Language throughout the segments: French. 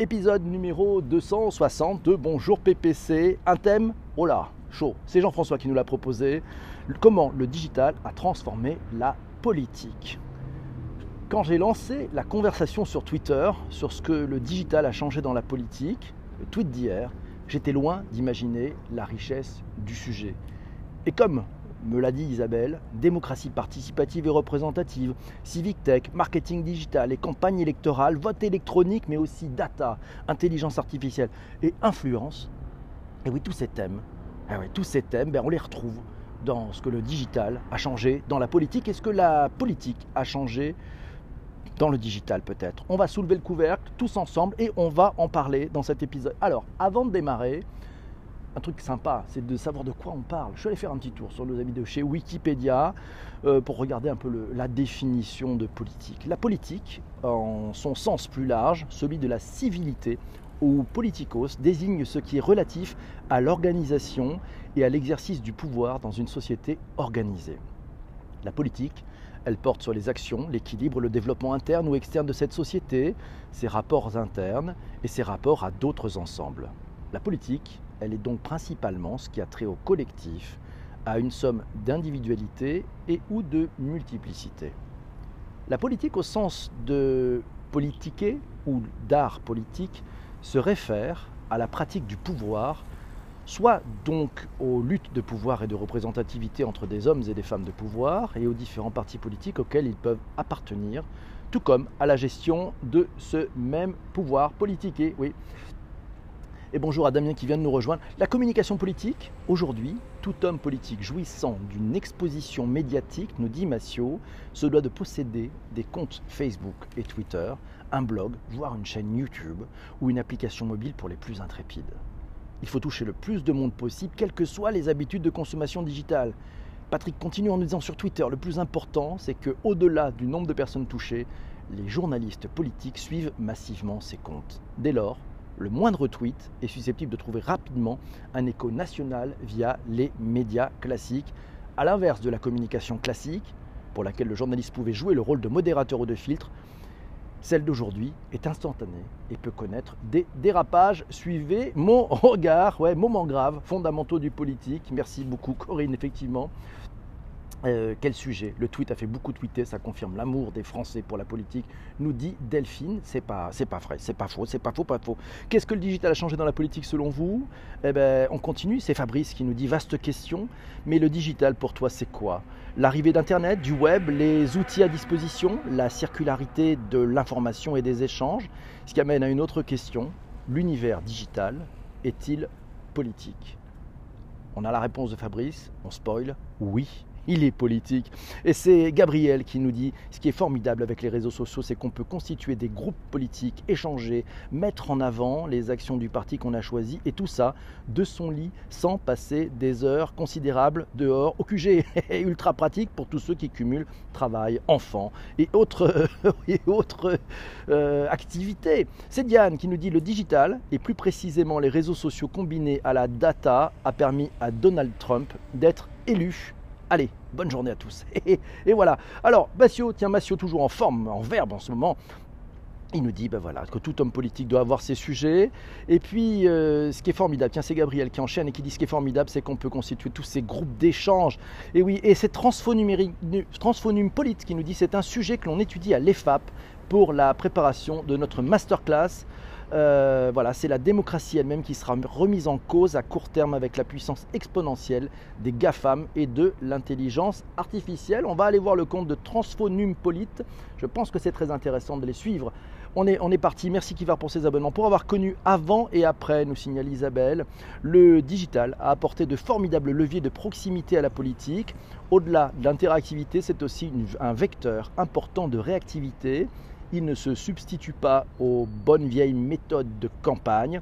Épisode numéro 260 de Bonjour PPC. Un thème, oh là, chaud. C'est Jean-François qui nous l'a proposé. Comment le digital a transformé la politique. Quand j'ai lancé la conversation sur Twitter sur ce que le digital a changé dans la politique, le tweet d'hier, j'étais loin d'imaginer la richesse du sujet. Et comme me l'a dit Isabelle, démocratie participative et représentative, civic tech, marketing digital et campagne électorale, vote électronique, mais aussi data, intelligence artificielle et influence. Et oui, tous ces thèmes, eh oui, tous ces thèmes, ben, on les retrouve dans ce que le digital a changé dans la politique et ce que la politique a changé dans le digital peut-être. On va soulever le couvercle tous ensemble et on va en parler dans cet épisode. Alors, avant de démarrer, un truc sympa, c'est de savoir de quoi on parle. Je suis allé faire un petit tour sur nos amis de chez Wikipédia euh, pour regarder un peu la définition de politique. La politique, en son sens plus large, celui de la civilité ou politikos, désigne ce qui est relatif à l'organisation et à l'exercice du pouvoir dans une société organisée. La politique, elle porte sur les actions, l'équilibre, le développement interne ou externe de cette société, ses rapports internes et ses rapports à d'autres ensembles. La politique, elle est donc principalement ce qui a trait au collectif, à une somme d'individualité et ou de multiplicité. La politique au sens de politiquer ou d'art politique se réfère à la pratique du pouvoir, soit donc aux luttes de pouvoir et de représentativité entre des hommes et des femmes de pouvoir et aux différents partis politiques auxquels ils peuvent appartenir, tout comme à la gestion de ce même pouvoir politique. Et bonjour à Damien qui vient de nous rejoindre. La communication politique, aujourd'hui, tout homme politique jouissant d'une exposition médiatique, nous dit Massio, se doit de posséder des comptes Facebook et Twitter, un blog, voire une chaîne YouTube ou une application mobile pour les plus intrépides. Il faut toucher le plus de monde possible, quelles que soient les habitudes de consommation digitale. Patrick continue en nous disant sur Twitter, le plus important, c'est que au-delà du nombre de personnes touchées, les journalistes politiques suivent massivement ces comptes. Dès lors, le moindre tweet est susceptible de trouver rapidement un écho national via les médias classiques, à l'inverse de la communication classique, pour laquelle le journaliste pouvait jouer le rôle de modérateur ou de filtre, celle d'aujourd'hui est instantanée et peut connaître des dérapages. Suivez mon regard, ouais, moment grave, fondamentaux du politique. Merci beaucoup Corinne, effectivement. Euh, quel sujet? Le tweet a fait beaucoup tweeter, ça confirme l'amour des Français pour la politique, nous dit Delphine. C'est pas, c'est pas vrai, c'est pas faux, c'est pas faux, pas faux. Qu'est-ce que le digital a changé dans la politique selon vous? Eh ben, on continue. C'est Fabrice qui nous dit vaste question. Mais le digital pour toi, c'est quoi? L'arrivée d'Internet, du web, les outils à disposition, la circularité de l'information et des échanges. Ce qui amène à une autre question l'univers digital est-il politique? On a la réponse de Fabrice. On spoil. Oui il est politique. Et c'est Gabriel qui nous dit, ce qui est formidable avec les réseaux sociaux, c'est qu'on peut constituer des groupes politiques, échanger, mettre en avant les actions du parti qu'on a choisi, et tout ça de son lit, sans passer des heures considérables dehors au QG. Ultra pratique pour tous ceux qui cumulent travail, enfants et autres, et euh, activités. C'est Diane qui nous dit, le digital, et plus précisément les réseaux sociaux combinés à la data, a permis à Donald Trump d'être élu Allez, bonne journée à tous. Et, voilà. Alors, Massio, tiens, Massio, toujours en forme, en verbe en ce moment. Il nous dit ben voilà, que tout homme politique doit avoir ses sujets. Et puis, euh, ce qui est formidable, tiens, c'est Gabriel qui enchaîne et qui dit ce qui est formidable, c'est qu'on peut constituer tous ces groupes d'échange. Et oui, et c'est Transphonum Polite qui nous dit c'est un sujet que l'on étudie à l'EFAP pour la préparation de notre masterclass euh, voilà, c'est la démocratie elle-même qui sera remise en cause à court terme avec la puissance exponentielle des GAFAM et de l'intelligence artificielle. On va aller voir le compte de Transphonumpolite. Je pense que c'est très intéressant de les suivre. On est, parti. Merci Kivar pour ces abonnements. Pour avoir connu avant et après, nous signale Isabelle, le digital a apporté de formidables leviers de proximité à la politique. Au-delà de l'interactivité, c'est aussi un vecteur important de réactivité il ne se substitue pas aux bonnes vieilles méthodes de campagne,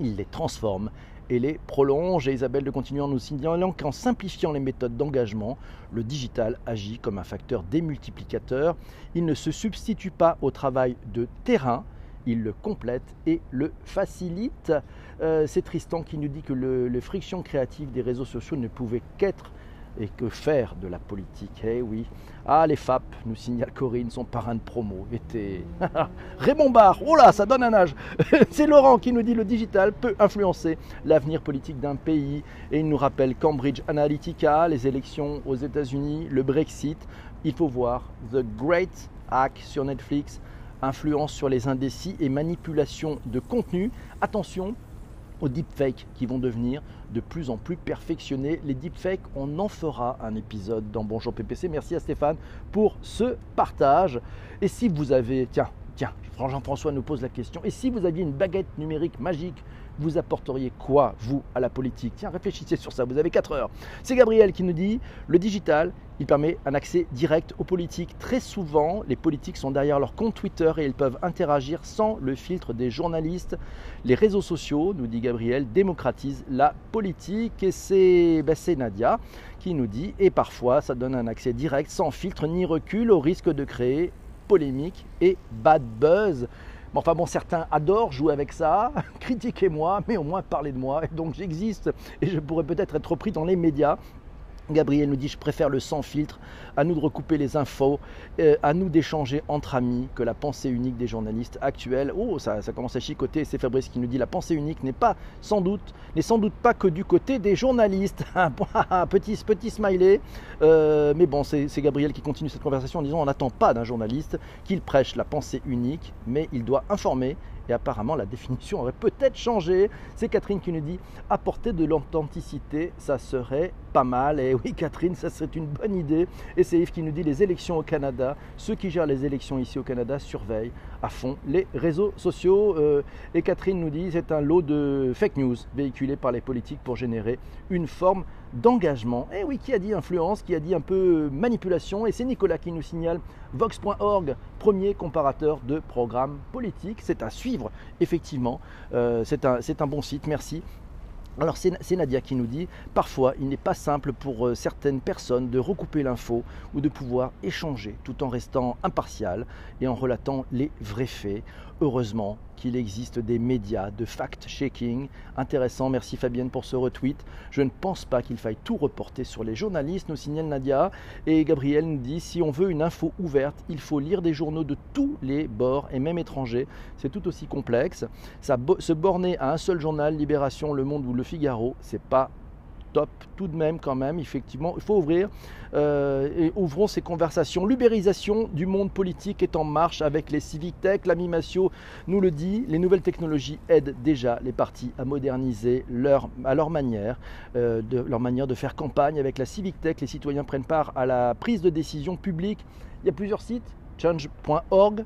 il les transforme et les prolonge. Et Isabelle de continuer en nous signalant qu'en simplifiant les méthodes d'engagement, le digital agit comme un facteur démultiplicateur. Il ne se substitue pas au travail de terrain, il le complète et le facilite. Euh, c'est Tristan qui nous dit que le, les frictions créatives des réseaux sociaux ne pouvaient qu'être et que faire de la politique? Eh oui. Ah, les FAP, nous signale Corinne, son parrain de promo était Raymond Barre. Oh là, ça donne un âge. C'est Laurent qui nous dit le digital peut influencer l'avenir politique d'un pays. Et il nous rappelle Cambridge Analytica, les élections aux États-Unis, le Brexit. Il faut voir The Great Hack sur Netflix, influence sur les indécis et manipulation de contenu. Attention, aux deepfakes qui vont devenir de plus en plus perfectionnés. Les deepfakes, on en fera un épisode dans Bonjour PPC. Merci à Stéphane pour ce partage. Et si vous avez, tiens, tiens, Jean-François nous pose la question, et si vous aviez une baguette numérique magique vous apporteriez quoi, vous, à la politique? Tiens, réfléchissez sur ça, vous avez 4 heures. C'est Gabriel qui nous dit, le digital, il permet un accès direct aux politiques. Très souvent, les politiques sont derrière leur compte Twitter et ils peuvent interagir sans le filtre des journalistes. Les réseaux sociaux, nous dit Gabriel, démocratisent la politique. Et c'est ben, Nadia qui nous dit, et parfois ça donne un accès direct, sans filtre ni recul, au risque de créer polémique et bad buzz enfin bon, certains adorent jouer avec ça, critiquez-moi, mais au moins parlez de moi. Et donc j'existe et je pourrais peut-être être repris dans les médias Gabriel nous dit je préfère le sans filtre, à nous de recouper les infos, euh, à nous d'échanger entre amis que la pensée unique des journalistes actuels. Oh, ça, commence à chicoter. C'est Fabrice qui nous dit la pensée unique n'est pas sans doute, n'est sans doute pas que du côté des journalistes. Petit, petit smiley. Euh, mais bon, c'est Gabriel qui continue cette conversation en disant on n'attend pas d'un journaliste qu'il prêche la pensée unique, mais il doit informer et apparemment, la définition aurait peut-être changé. C'est Catherine qui nous dit apporter de l'authenticité, ça serait pas mal. Et oui, Catherine, ça serait une bonne idée. Et c'est Yves qui nous dit les élections au Canada. Ceux qui gèrent les élections ici au Canada surveillent à fond les réseaux sociaux. Euh, et Catherine nous dit c'est un lot de fake news véhiculés par les politiques pour générer une forme d'engagement. Et eh oui, qui a dit influence, qui a dit un peu manipulation, et c'est Nicolas qui nous signale Vox.org, premier comparateur de programmes politiques. C'est à suivre, effectivement. Euh, c'est un, un bon site, merci. Alors c'est Nadia qui nous dit, parfois il n'est pas simple pour euh, certaines personnes de recouper l'info ou de pouvoir échanger tout en restant impartial et en relatant les vrais faits. Heureusement qu'il existe des médias de fact-checking intéressants. Merci Fabienne pour ce retweet. Je ne pense pas qu'il faille tout reporter sur les journalistes, nous signale Nadia. Et Gabriel nous dit si on veut une info ouverte, il faut lire des journaux de tous les bords et même étrangers. C'est tout aussi complexe. Se borner à un seul journal, Libération, Le Monde ou Le Figaro, c'est pas top tout de même quand même, effectivement. Il faut ouvrir euh, et ouvrons ces conversations. L'ubérisation du monde politique est en marche avec les civic tech. L'ami nous le dit, les nouvelles technologies aident déjà les partis à moderniser leur, à leur manière, euh, de, leur manière de faire campagne. Avec la civic tech, les citoyens prennent part à la prise de décision publique. Il y a plusieurs sites, change.org.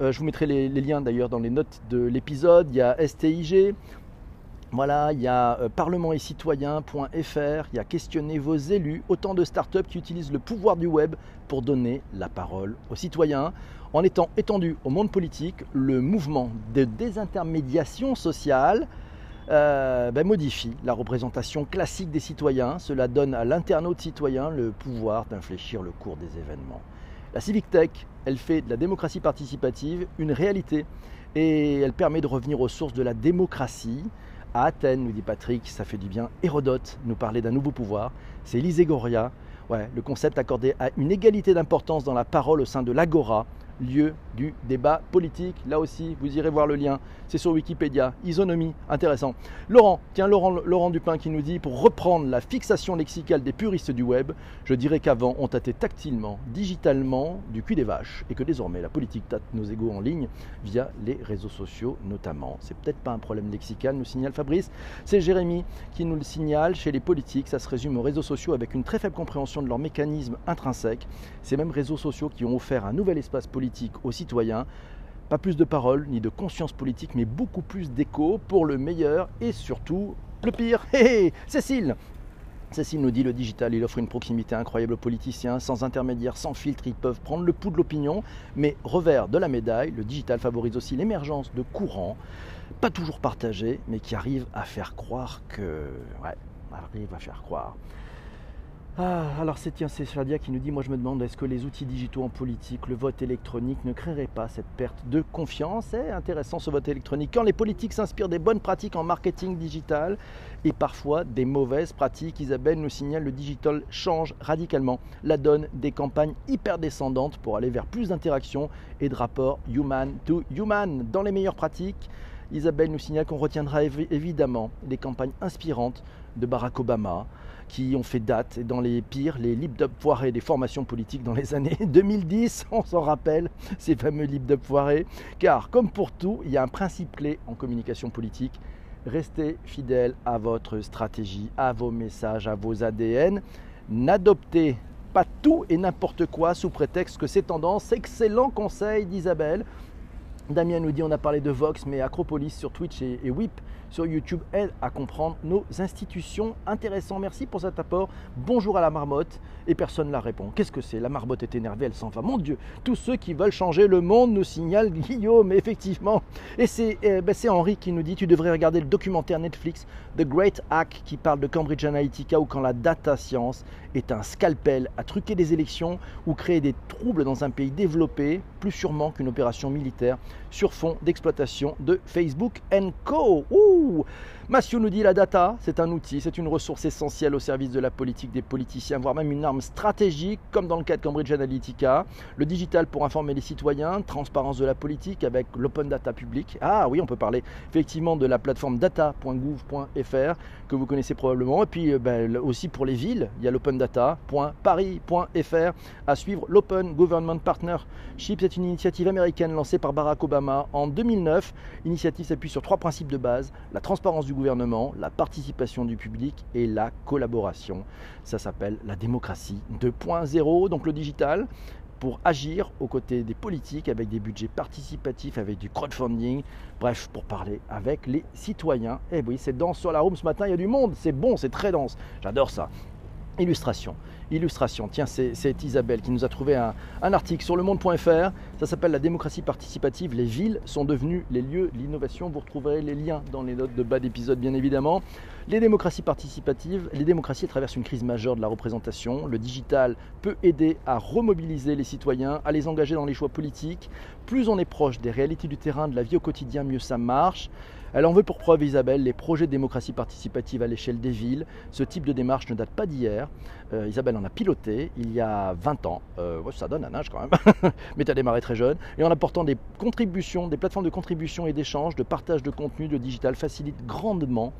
Euh, je vous mettrai les, les liens d'ailleurs dans les notes de l'épisode. Il y a STIG, voilà, il y a euh, parlement il y a questionner vos élus, autant de startups qui utilisent le pouvoir du web pour donner la parole aux citoyens. En étant étendu au monde politique, le mouvement de désintermédiation sociale euh, ben, modifie la représentation classique des citoyens. Cela donne à l'internaute citoyen le pouvoir d'infléchir le cours des événements. La Civic Tech, elle fait de la démocratie participative une réalité et elle permet de revenir aux sources de la démocratie à Athènes, nous dit Patrick, ça fait du bien. Hérodote nous parlait d'un nouveau pouvoir. C'est Lységoria, ouais, le concept accordé à une égalité d'importance dans la parole au sein de l'agora, lieu du débat politique. Là aussi, vous irez voir le lien, c'est sur Wikipédia. Isonomie, intéressant. Laurent, tiens, Laurent, Dupin qui nous dit, pour reprendre la fixation lexicale des puristes du web, je dirais qu'avant, on tâtait tactilement, digitalement, du cul des vaches, et que désormais, la politique tâte nos égaux en ligne via les réseaux sociaux notamment. C'est peut-être pas un problème lexical, nous signale Fabrice. C'est Jérémy qui nous le signale. Chez les politiques, ça se résume aux réseaux sociaux avec une très faible compréhension de leur mécanisme intrinsèque. Ces mêmes réseaux sociaux qui ont offert un nouvel espace politique aux citoyens. Pas plus de paroles ni de conscience politique, mais beaucoup plus d'écho pour le meilleur et surtout le pire. Hé Cécile Cécile nous dit le digital, il offre une proximité incroyable aux politiciens, sans intermédiaire, sans filtre, ils peuvent prendre le pouls de l'opinion, mais revers de la médaille, le digital favorise aussi l'émergence de courants, pas toujours partagés, mais qui arrivent à faire croire que... Ouais, arrivent à faire croire Ah, alors c'est tiens, c'est qui nous dit, moi je me demande, est-ce que les outils digitaux en politique, le vote électronique ne créerait pas cette perte de confiance? C'est intéressant ce vote électronique. Quand les politiques s'inspirent des bonnes pratiques en marketing digital et parfois des mauvaises pratiques, Isabelle nous signale le digital change radicalement la donne des campagnes hyper descendantes pour aller vers plus d'interactions et de rapports human to human. Dans les meilleures pratiques, Isabelle nous signale qu'on retiendra évidemment les campagnes inspirantes de Barack Obama, qui ont fait date, et dans les pires, les lip-dub foirés des formations politiques dans les années 2010, on s'en rappelle, ces fameux lip-dub foirés, car comme pour tout, il y a un principe clé en communication politique, restez fidèle à votre stratégie, à vos messages, à vos ADN, n'adoptez pas tout et n'importe quoi sous prétexte que c'est tendance. Excellent conseil d'Isabelle. Damien nous dit on a parlé de Vox, mais Acropolis sur Twitch et, WIP sur YouTube aide à comprendre nos institutions. Intéressant, merci pour cet apport. Bonjour à la marmotte. Et personne ne la répond. Qu'est-ce que c'est? La marmotte est énervée, elle s'en va. Mon Dieu, tous ceux qui veulent changer le monde nous signalent Guillaume, effectivement. Et eh ben, c'est Henri qui nous dit tu devrais regarder le documentaire Netflix The Great Hack qui parle de Cambridge Analytica ou quand la data science est un scalpel à truquer des élections ou créer des troubles dans un pays développé, plus sûrement qu'une opération militaire sur fond d'exploitation de Facebook Co. Massio nous dit la data, c'est un outil, c'est une ressource essentielle au service de la politique des politiciens, voire même une arme stratégique, comme dans le cas de Cambridge Analytica. Le digital pour informer les citoyens, transparence de la politique avec l'open data public. Ah oui, on peut parler effectivement de la plateforme data.gouv.fr que vous connaissez probablement. Et puis euh, ben, aussi pour les villes, il y a l'open data.paris.fr à suivre l'Open Government Partnership. C'est une initiative américaine lancée par Barack Obama en 2009. L'initiative s'appuie sur trois principes de base la transparence du gouvernement, la participation du public et la collaboration. Ça s'appelle la démocratie 2.0, donc le digital pour agir aux côtés des politiques avec des budgets participatifs, avec du crowdfunding, bref, pour parler avec les citoyens. Et eh oui, c'est dense sur la room ce matin, il y a du monde, c'est bon, c'est très dense, j'adore ça. Illustration. Illustration. Tiens, c'est Isabelle qui nous a trouvé un, article sur le monde.fr. Ça s'appelle La démocratie participative. Les villes sont devenues les lieux de l'innovation. Vous retrouverez les liens dans les notes de bas d'épisode, bien évidemment. Les démocraties participatives, les démocraties traversent une crise majeure de la représentation. Le digital peut aider à remobiliser les citoyens, à les engager dans les choix politiques. Plus on est proche des réalités du terrain, de la vie au quotidien, mieux ça marche. Elle en veut pour preuve, Isabelle, les projets de démocratie participative à l'échelle des villes. Ce type de démarche ne date pas d'hier. Euh, Isabelle en a piloté il y a 20 ans. Euh, ça donne un âge quand même, mais tu as démarré très jeune. Et en apportant des contributions, des plateformes de contribution et d'échange, de partage de contenu, de digital, facilite grandement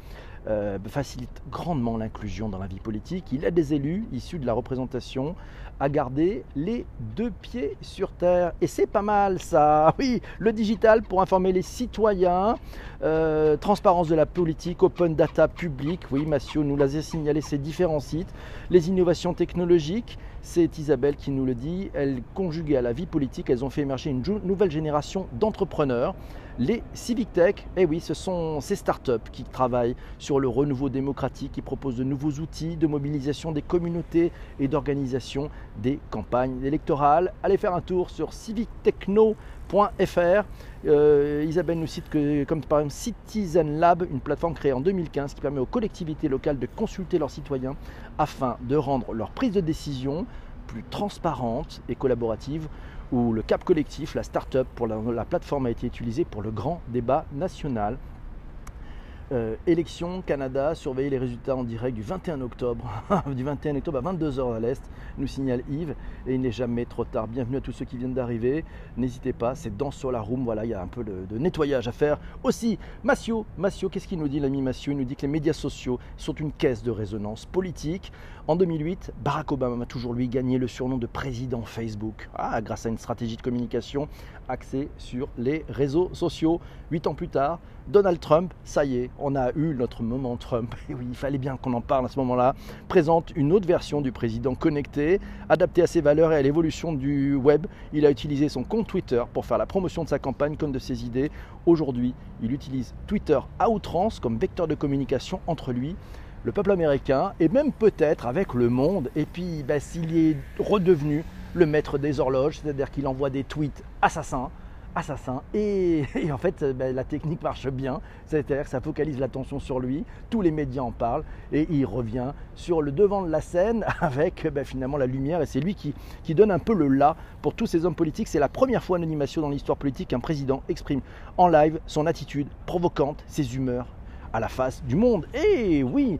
euh, facilite grandement l'inclusion dans la vie politique. Il aide des élus issus de la représentation à garder les deux pieds sur terre. Et c'est pas mal ça. Oui, le digital pour informer les citoyens, euh, transparence de la politique, open data public. Oui, Massio nous l'a signalé ces différents sites. Les innovations technologiques, c'est Isabelle qui nous le dit. Elles conjuguées à la vie politique, elles ont fait émerger une nouvelle génération d'entrepreneurs les Civic Tech, eh oui, ce sont ces startups qui travaillent sur le renouveau démocratique, qui proposent de nouveaux outils de mobilisation des communautés et d'organisation des campagnes électorales. Allez faire un tour sur civictechno.fr. Euh, Isabelle nous cite que, comme par exemple Citizen Lab, une plateforme créée en 2015 qui permet aux collectivités locales de consulter leurs citoyens afin de rendre leur prise de décision plus transparente et collaborative où le cap collectif, la start-up pour la, plateforme a été utilisée pour le grand débat national. Euh, élection Canada, surveiller les résultats en direct du 21 octobre, du 21 octobre à 22h à l'Est, nous signale Yves, et il n'est jamais trop tard. Bienvenue à tous ceux qui viennent d'arriver, n'hésitez pas, c'est dans sur room, voilà, il y a un peu de, nettoyage à faire. Aussi, Massio, Massio, qu'est-ce qu'il nous dit l'ami Massio? Il nous dit que les médias sociaux sont une caisse de résonance politique. En 2008, Barack Obama a toujours lui gagné le surnom de président Facebook, ah, grâce à une stratégie de communication axée sur les réseaux sociaux. Huit ans plus tard, Donald Trump, ça y est, on a eu notre moment Trump. Et oui, il fallait bien qu'on en parle à ce moment-là. Présente une autre version du président connecté, adapté à ses valeurs et à l'évolution du web. Il a utilisé son compte Twitter pour faire la promotion de sa campagne comme de ses idées. Aujourd'hui, il utilise Twitter à outrance comme vecteur de communication entre lui le peuple américain et même peut-être avec le monde. Et puis ben, s'il est redevenu le maître des horloges, c'est-à-dire qu'il envoie des tweets assassins, assassin. Et, en fait, ben, la technique marche bien, c'est-à-dire que ça focalise l'attention sur lui, tous les médias en parlent, et il revient sur le devant de la scène avec ben, finalement la lumière, et c'est lui qui, donne un peu le là pour tous ces hommes politiques. C'est la première fois en animation dans l'histoire politique qu'un président exprime en live son attitude provocante, ses humeurs à la face du monde. Et oui,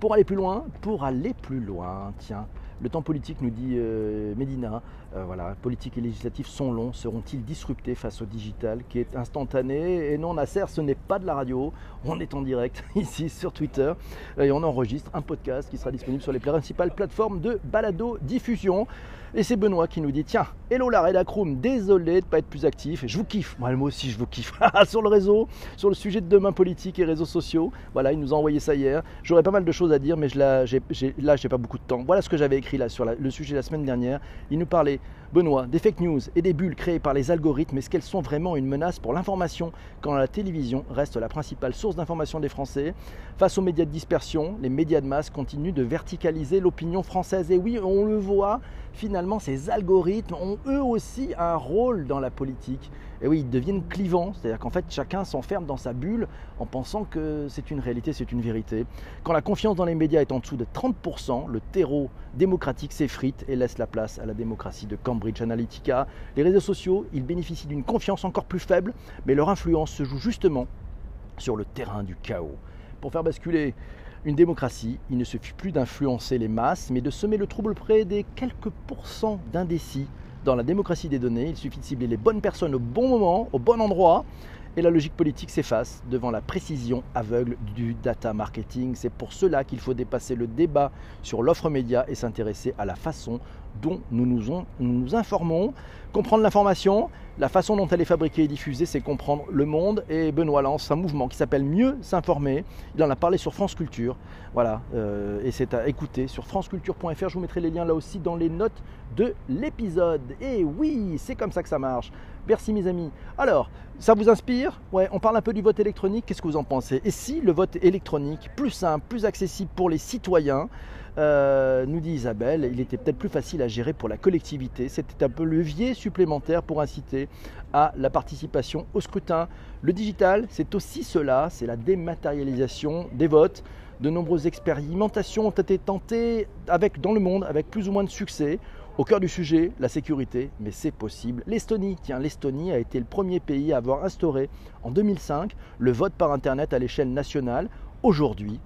pour aller plus loin, pour aller plus loin, tiens, le temps politique, nous dit euh, Medina, euh, voilà, politique et législatif sont longs, seront-ils disruptés face au digital qui est instantané Et non, Nasser, ce n'est pas de la radio, on est en direct ici sur Twitter et on enregistre un podcast qui sera disponible sur les principales plateformes de balado diffusion. Et c'est Benoît qui nous dit Tiens, hello la Redacroom, désolé de ne pas être plus actif. Je vous kiffe, moi, moi aussi je vous kiffe. sur le réseau, sur le sujet de demain politique et réseaux sociaux. Voilà, il nous a envoyé ça hier. J'aurais pas mal de choses à dire, mais je là, pas beaucoup de temps. Voilà ce que j'avais écrit là sur le sujet la semaine dernière. Il nous parlait Benoît, des fake news et des bulles créées par les algorithmes, est-ce qu'elles sont vraiment une menace pour l'information quand la télévision reste la principale source d'information des Français? Face aux médias de dispersion, les médias de masse continuent de verticaliser l'opinion française. Et oui, on le voit, finalement, ces algorithmes ont eux aussi un rôle dans la politique. Et oui, ils deviennent clivants, c'est-à-dire qu'en fait, chacun s'enferme dans sa bulle en pensant que c'est une réalité, c'est une vérité. Quand la confiance dans les médias est en dessous de 30%, le terreau démocratique s'effrite et laisse la place à la démocratie de Cambridge Analytica. Les réseaux sociaux, ils bénéficient d'une confiance encore plus faible, mais leur influence se joue justement sur le terrain du chaos. Pour faire basculer une démocratie, il ne suffit plus d'influencer les masses, mais de semer le trouble près des quelques pourcents d'indécis dans la démocratie des données, il suffit de cibler les bonnes personnes au bon moment, au bon endroit, et la logique politique s'efface devant la précision aveugle du data marketing. C'est pour cela qu'il faut dépasser le débat sur l'offre média et s'intéresser à la façon dont nous nous, informons. Comprendre l'information, la façon dont elle est fabriquée et diffusée, c'est comprendre le monde. Et Benoît lance un mouvement qui s'appelle Mieux s'informer. Il en a parlé sur France Culture. Voilà, euh, et c'est à écouter sur franceculture.fr. Je vous mettrai les liens là aussi dans les notes de l'épisode. Et oui, c'est comme ça que ça marche. Merci mes amis. Alors, ça vous inspire? Ouais, on parle un peu du vote électronique. Qu'est-ce que vous en pensez? Et si le vote électronique, plus simple, plus accessible pour les citoyens, euh, nous dit Isabelle, il était peut-être plus facile à gérer pour la collectivité. C'était un peu levier supplémentaire pour inciter à la participation au scrutin. Le digital, c'est aussi cela, c'est la dématérialisation des votes. De nombreuses expérimentations ont été tentées avec, dans le monde avec plus ou moins de succès. Au cœur du sujet, la sécurité, mais c'est possible. L'Estonie, tiens, l'Estonie a été le premier pays à avoir instauré en 2005 le vote par Internet à l'échelle nationale. Aujourd'hui,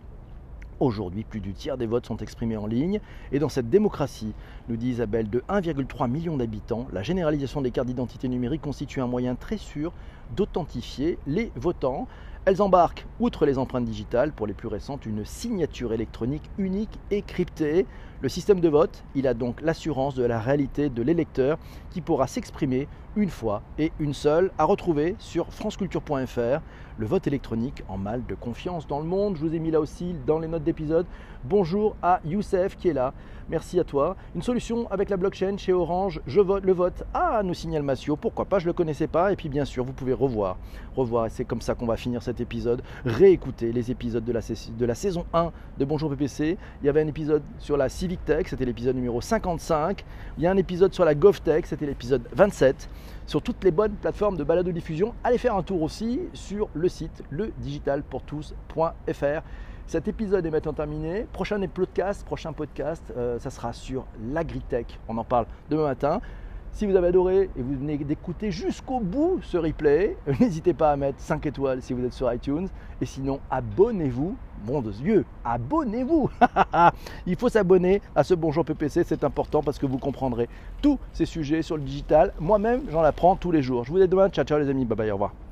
Aujourd'hui, plus du tiers des votes sont exprimés en ligne. Et dans cette démocratie, nous dit Isabelle, de 1,3 million d'habitants, la généralisation des cartes d'identité numérique constitue un moyen très sûr d'authentifier les votants. Elles embarquent, outre les empreintes digitales, pour les plus récentes, une signature électronique unique et cryptée. Le système de vote, il a donc l'assurance de la réalité de l'électeur qui pourra s'exprimer une fois et une seule à retrouver sur franceculture.fr. Le vote électronique en mal de confiance dans le monde. Je vous ai mis là aussi dans les notes d'épisode. Bonjour à Youssef qui est là. Merci à toi. Une solution avec la blockchain chez Orange. Je vote le vote. Ah, nous signale Massio. Pourquoi pas Je le connaissais pas. Et puis bien sûr, vous pouvez revoir, revoir. C'est comme ça qu'on va finir cet épisode. Réécouter les épisodes de la, de la saison 1 de Bonjour PPC. Il y avait un épisode sur la Civic Tech. C'était l'épisode numéro 55. Il y a un épisode sur la GovTech. C'était l'épisode 27 sur toutes les bonnes plateformes de balado diffusion. Allez faire un tour aussi sur le site ledigitalpourtous.fr. Cet épisode est maintenant terminé. Prochain podcast, prochain podcast, euh, ça sera sur l'agritech. On en parle demain matin. Si vous avez adoré et vous venez d'écouter jusqu'au bout ce replay, n'hésitez pas à mettre 5 étoiles si vous êtes sur iTunes. Et sinon, abonnez-vous. Bon de Dieu, abonnez-vous Il faut s'abonner à ce Bonjour PPC, c'est important parce que vous comprendrez tous ces sujets sur le digital. Moi-même, j'en apprends tous les jours. Je vous dis demain. Ciao, ciao les amis. Bye bye, au revoir.